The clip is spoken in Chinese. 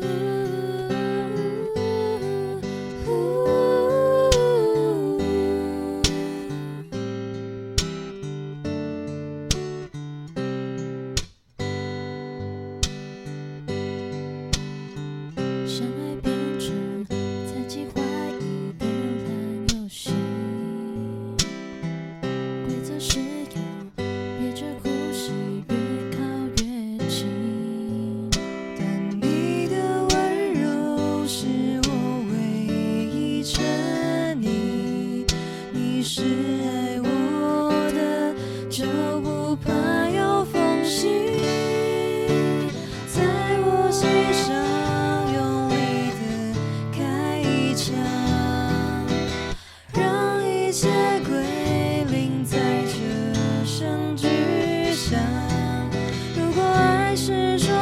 live. 是爱我的就不怕有缝隙在我心上用力的开一枪让一切归零在这声巨响如果爱是说